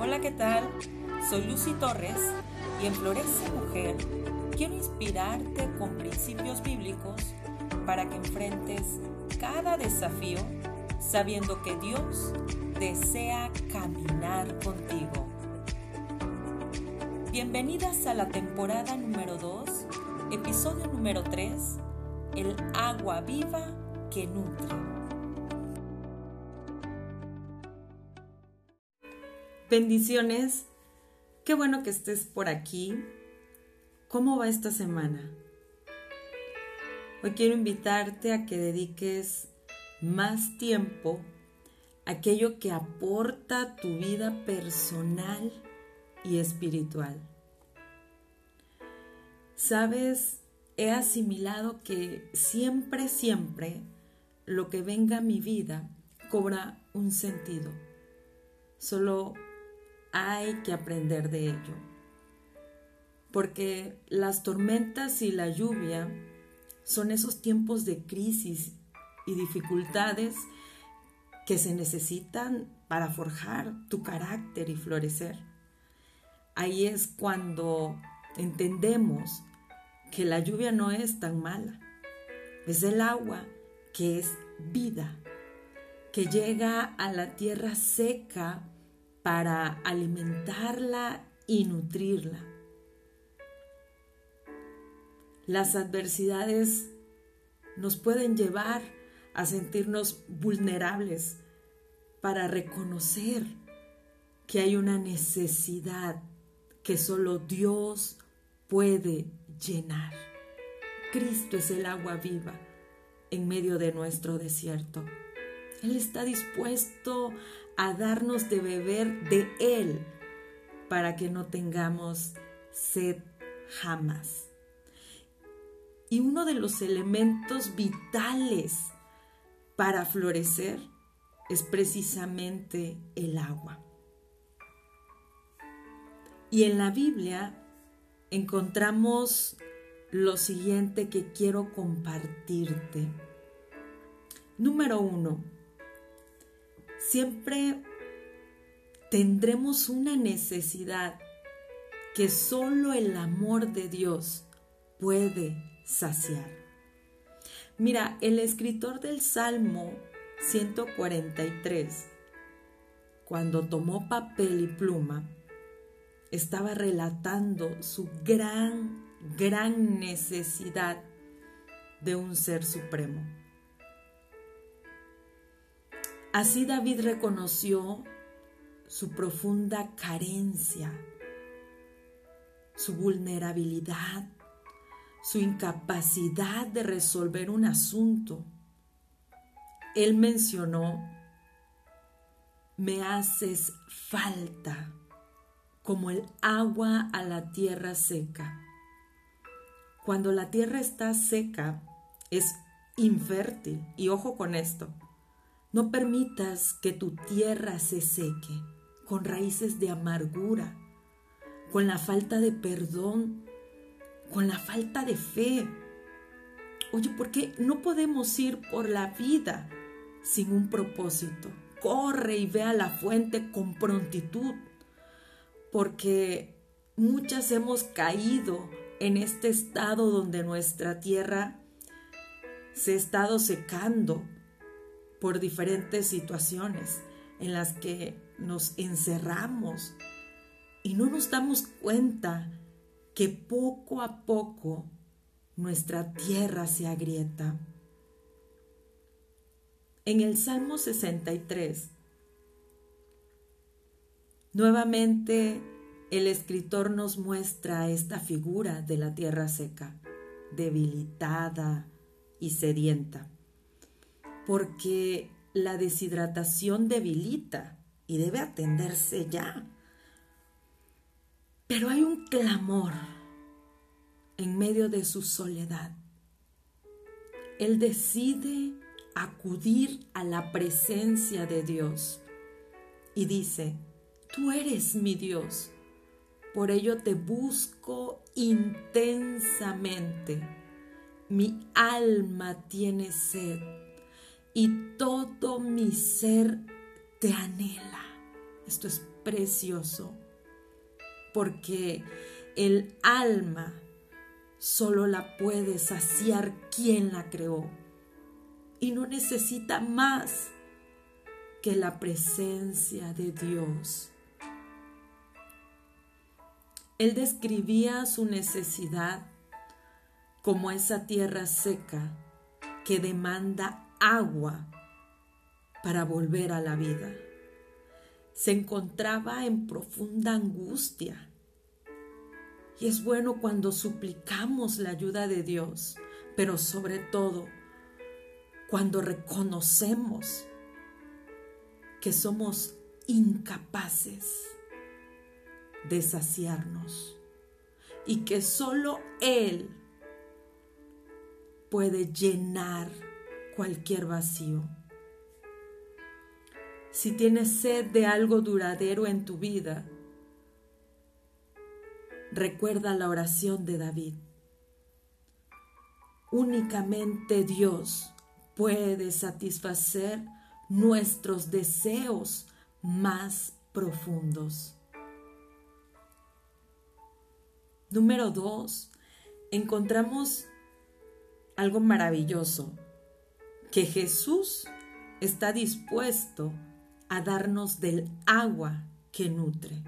Hola, ¿qué tal? Soy Lucy Torres y en Florece Mujer quiero inspirarte con principios bíblicos para que enfrentes cada desafío sabiendo que Dios desea caminar contigo. Bienvenidas a la temporada número 2, episodio número 3, el agua viva que nutre. Bendiciones, qué bueno que estés por aquí. ¿Cómo va esta semana? Hoy quiero invitarte a que dediques más tiempo a aquello que aporta tu vida personal y espiritual. Sabes, he asimilado que siempre, siempre lo que venga a mi vida cobra un sentido. Solo hay que aprender de ello. Porque las tormentas y la lluvia son esos tiempos de crisis y dificultades que se necesitan para forjar tu carácter y florecer. Ahí es cuando entendemos que la lluvia no es tan mala. Es el agua que es vida, que llega a la tierra seca para alimentarla y nutrirla. Las adversidades nos pueden llevar a sentirnos vulnerables para reconocer que hay una necesidad que solo Dios puede llenar. Cristo es el agua viva en medio de nuestro desierto. Él está dispuesto a darnos de beber de Él para que no tengamos sed jamás. Y uno de los elementos vitales para florecer es precisamente el agua. Y en la Biblia encontramos lo siguiente que quiero compartirte. Número uno, siempre tendremos una necesidad que solo el amor de Dios puede saciar. Mira, el escritor del Salmo 143, cuando tomó papel y pluma, estaba relatando su gran, gran necesidad de un ser supremo. Así David reconoció su profunda carencia, su vulnerabilidad, su incapacidad de resolver un asunto. Él mencionó, me haces falta como el agua a la tierra seca. Cuando la tierra está seca, es infértil. Y ojo con esto, no permitas que tu tierra se seque con raíces de amargura, con la falta de perdón, con la falta de fe. Oye, ¿por qué no podemos ir por la vida sin un propósito? Corre y ve a la fuente con prontitud, porque muchas hemos caído en este estado donde nuestra tierra se ha estado secando por diferentes situaciones en las que nos encerramos y no nos damos cuenta que poco a poco nuestra tierra se agrieta. En el Salmo 63, nuevamente el escritor nos muestra esta figura de la tierra seca, debilitada y sedienta porque la deshidratación debilita y debe atenderse ya. Pero hay un clamor en medio de su soledad. Él decide acudir a la presencia de Dios y dice, tú eres mi Dios, por ello te busco intensamente. Mi alma tiene sed y todo mi ser te anhela. Esto es precioso, porque el alma solo la puede saciar quien la creó y no necesita más que la presencia de Dios. Él describía su necesidad como esa tierra seca que demanda agua para volver a la vida. Se encontraba en profunda angustia. Y es bueno cuando suplicamos la ayuda de Dios, pero sobre todo cuando reconocemos que somos incapaces de saciarnos y que solo Él puede llenar cualquier vacío. Si tienes sed de algo duradero en tu vida, recuerda la oración de David. Únicamente Dios puede satisfacer nuestros deseos más profundos. Número dos, encontramos algo maravilloso, que Jesús está dispuesto a darnos del agua que nutre.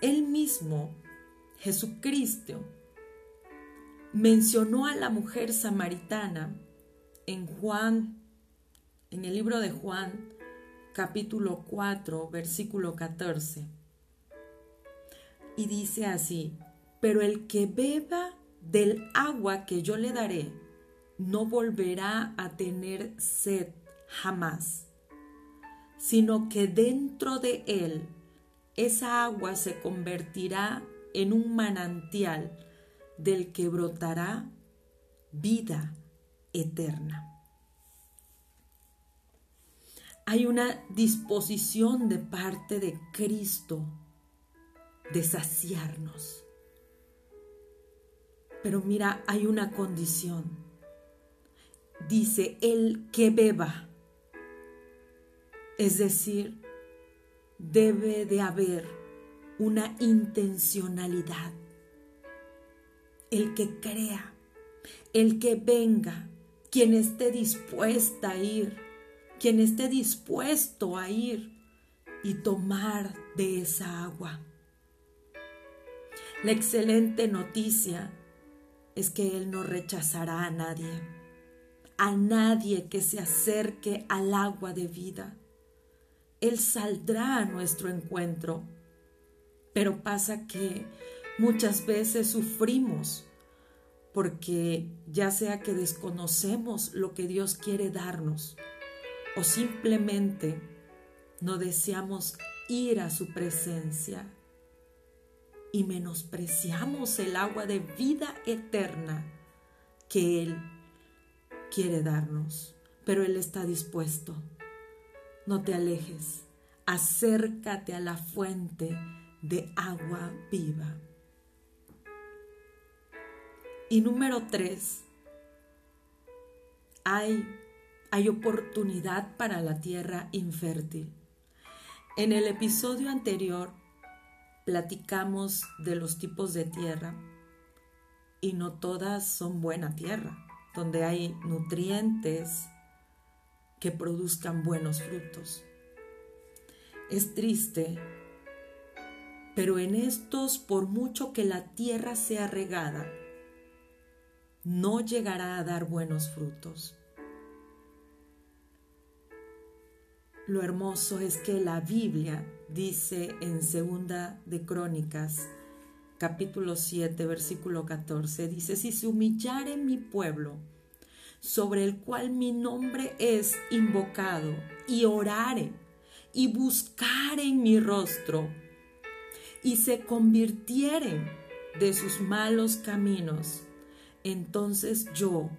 Él mismo, Jesucristo, mencionó a la mujer samaritana en Juan, en el libro de Juan, capítulo 4, versículo 14. Y dice así, pero el que beba del agua que yo le daré, no volverá a tener sed jamás, sino que dentro de él esa agua se convertirá en un manantial del que brotará vida eterna. Hay una disposición de parte de Cristo de saciarnos. Pero mira, hay una condición. Dice, el que beba. Es decir, debe de haber una intencionalidad. El que crea, el que venga, quien esté dispuesta a ir, quien esté dispuesto a ir y tomar de esa agua. La excelente noticia es que Él no rechazará a nadie, a nadie que se acerque al agua de vida. Él saldrá a nuestro encuentro, pero pasa que muchas veces sufrimos porque ya sea que desconocemos lo que Dios quiere darnos o simplemente no deseamos ir a su presencia y menospreciamos el agua de vida eterna que Él quiere darnos, pero Él está dispuesto. No te alejes, acércate a la fuente de agua viva. Y número tres, hay, hay oportunidad para la tierra infértil. En el episodio anterior platicamos de los tipos de tierra y no todas son buena tierra, donde hay nutrientes que produzcan buenos frutos. Es triste, pero en estos, por mucho que la tierra sea regada, no llegará a dar buenos frutos. Lo hermoso es que la Biblia dice en Segunda de Crónicas, capítulo 7, versículo 14, dice, si se humillare mi pueblo, sobre el cual mi nombre es invocado, y orare, y buscare en mi rostro, y se convirtieren de sus malos caminos, entonces yo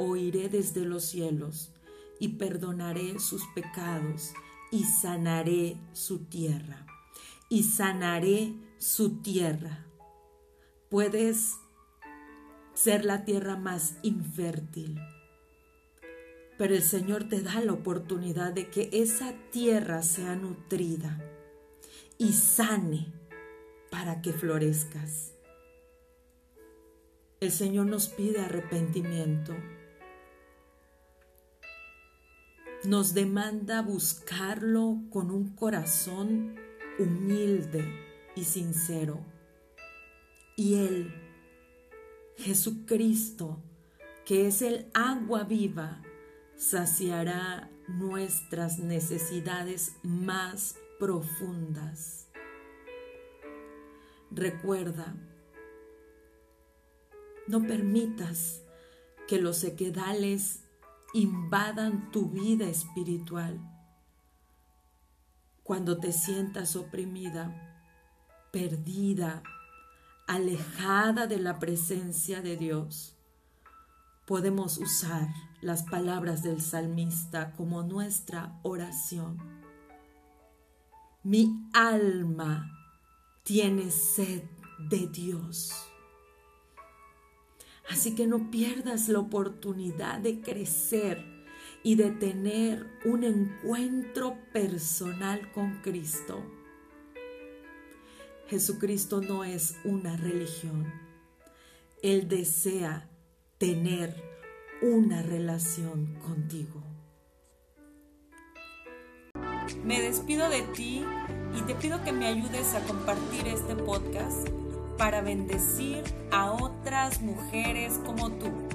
oiré desde los cielos y perdonaré sus pecados y sanaré su tierra. Y sanaré su tierra. Puedes ser la tierra más infértil, pero el Señor te da la oportunidad de que esa tierra sea nutrida y sane para que florezcas. El Señor nos pide arrepentimiento. Nos demanda buscarlo con un corazón humilde y sincero. Y Él, Jesucristo, que es el agua viva, saciará nuestras necesidades más profundas. Recuerda, no permitas que los sequedales invadan tu vida espiritual. Cuando te sientas oprimida, perdida, alejada de la presencia de Dios, podemos usar las palabras del salmista como nuestra oración. Mi alma tiene sed de Dios. Así que no pierdas la oportunidad de crecer y de tener un encuentro personal con Cristo. Jesucristo no es una religión. Él desea tener una relación contigo. Me despido de ti y te pido que me ayudes a compartir este podcast para bendecir a otras mujeres como tú.